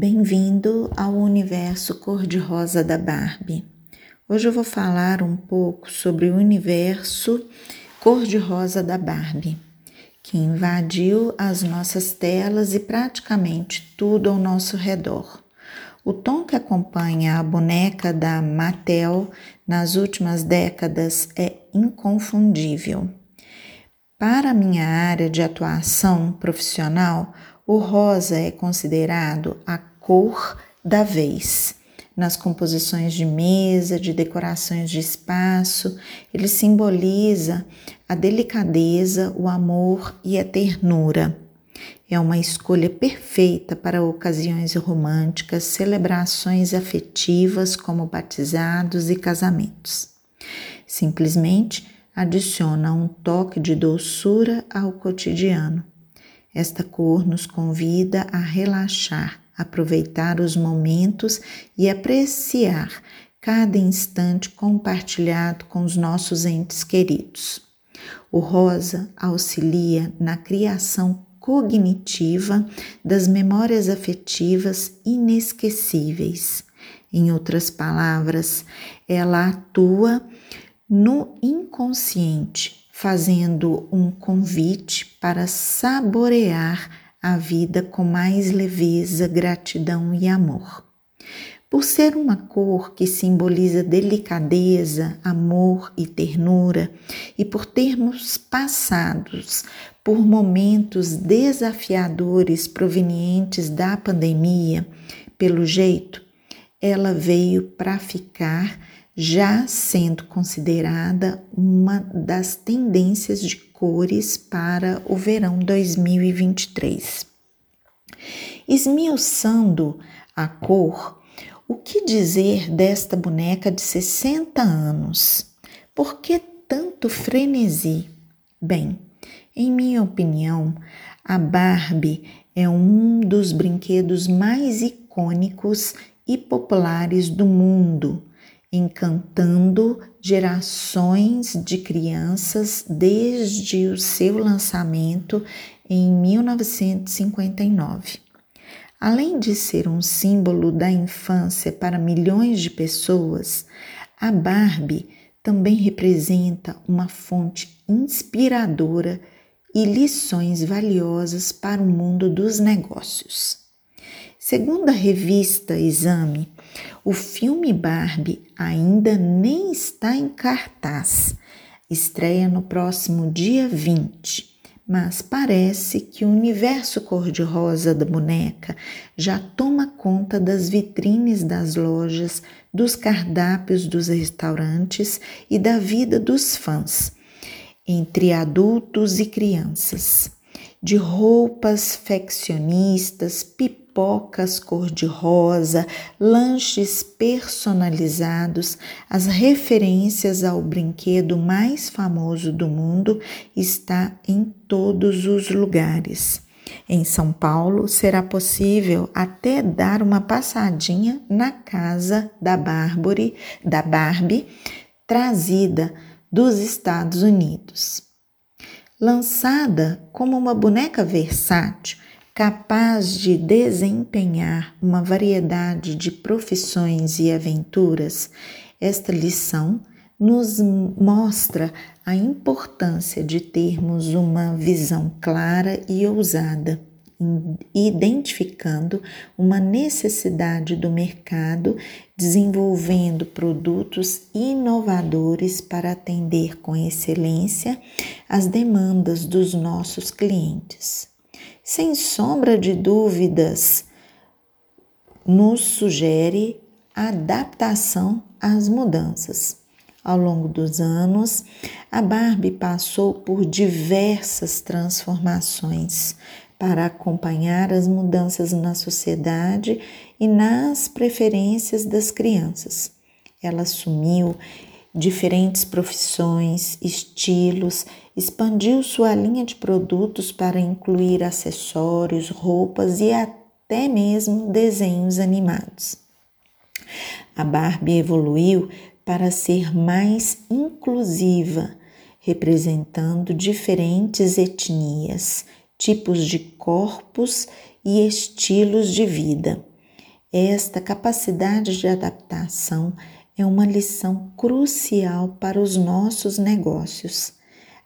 Bem-vindo ao universo cor-de-rosa da Barbie. Hoje eu vou falar um pouco sobre o universo cor-de-rosa da Barbie, que invadiu as nossas telas e praticamente tudo ao nosso redor. O tom que acompanha a boneca da Mattel nas últimas décadas é inconfundível. Para minha área de atuação profissional, o rosa é considerado a cor da vez. Nas composições de mesa, de decorações de espaço, ele simboliza a delicadeza, o amor e a ternura. É uma escolha perfeita para ocasiões românticas, celebrações afetivas como batizados e casamentos. Simplesmente adiciona um toque de doçura ao cotidiano. Esta cor nos convida a relaxar, aproveitar os momentos e apreciar cada instante compartilhado com os nossos entes queridos. O rosa auxilia na criação cognitiva das memórias afetivas inesquecíveis. Em outras palavras, ela atua no inconsciente, fazendo um convite para saborear a vida com mais leveza, gratidão e amor. Por ser uma cor que simboliza delicadeza, amor e ternura, e por termos passados por momentos desafiadores provenientes da pandemia, pelo jeito, ela veio para ficar, já sendo considerada uma das tendências de cores para o verão 2023. Esmiuçando a cor, o que dizer desta boneca de 60 anos? Por que tanto frenesi? Bem, em minha opinião, a Barbie é um dos brinquedos mais icônicos e populares do mundo, encantando gerações de crianças desde o seu lançamento em 1959. Além de ser um símbolo da infância para milhões de pessoas, a Barbie também representa uma fonte inspiradora e lições valiosas para o mundo dos negócios. Segundo a revista Exame, o filme Barbie ainda nem está em cartaz. Estreia no próximo dia 20 mas parece que o universo cor-de-rosa da boneca já toma conta das vitrines das lojas, dos cardápios dos restaurantes e da vida dos fãs, entre adultos e crianças. De roupas faccionistas, pipocas, pipocas cor-de-rosa, lanches personalizados, as referências ao brinquedo mais famoso do mundo está em todos os lugares. Em São Paulo, será possível até dar uma passadinha na casa da Barbie, da Barbie trazida dos Estados Unidos. Lançada como uma boneca versátil, capaz de desempenhar uma variedade de profissões e aventuras, esta lição nos mostra a importância de termos uma visão clara e ousada, identificando uma necessidade do mercado, desenvolvendo produtos inovadores para atender com excelência as demandas dos nossos clientes sem sombra de dúvidas, nos sugere adaptação às mudanças. Ao longo dos anos, a Barbie passou por diversas transformações para acompanhar as mudanças na sociedade e nas preferências das crianças. Ela assumiu diferentes profissões, estilos, expandiu sua linha de produtos para incluir acessórios, roupas e até mesmo desenhos animados. A Barbie evoluiu para ser mais inclusiva, representando diferentes etnias, tipos de corpos e estilos de vida. Esta capacidade de adaptação é uma lição crucial para os nossos negócios.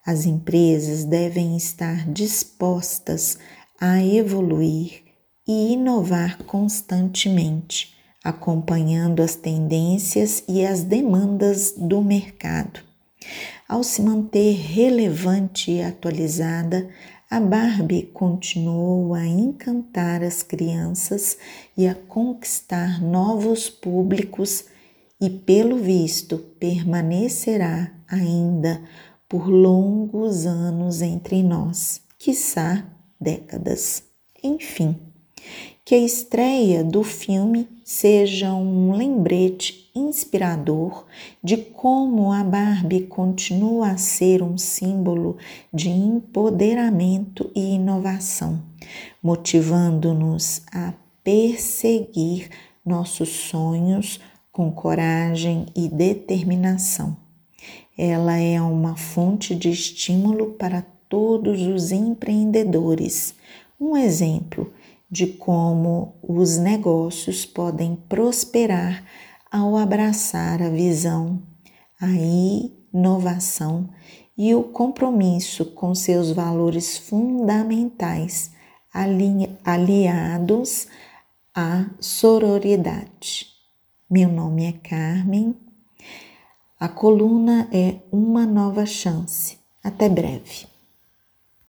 As empresas devem estar dispostas a evoluir e inovar constantemente, acompanhando as tendências e as demandas do mercado. Ao se manter relevante e atualizada, a Barbie continuou a encantar as crianças e a conquistar novos públicos e, pelo visto, permanecerá ainda por longos anos entre nós, quiçá décadas. Enfim, que a estreia do filme seja um lembrete inspirador de como a Barbie continua a ser um símbolo de empoderamento e inovação, motivando-nos a perseguir nossos sonhos com coragem e determinação. Ela é uma fonte de estímulo para todos os empreendedores. Um exemplo de como os negócios podem prosperar ao abraçar a visão, a inovação e o compromisso com seus valores fundamentais, aliados à sororidade. Meu nome é Carmen. A coluna é Uma Nova Chance. Até breve.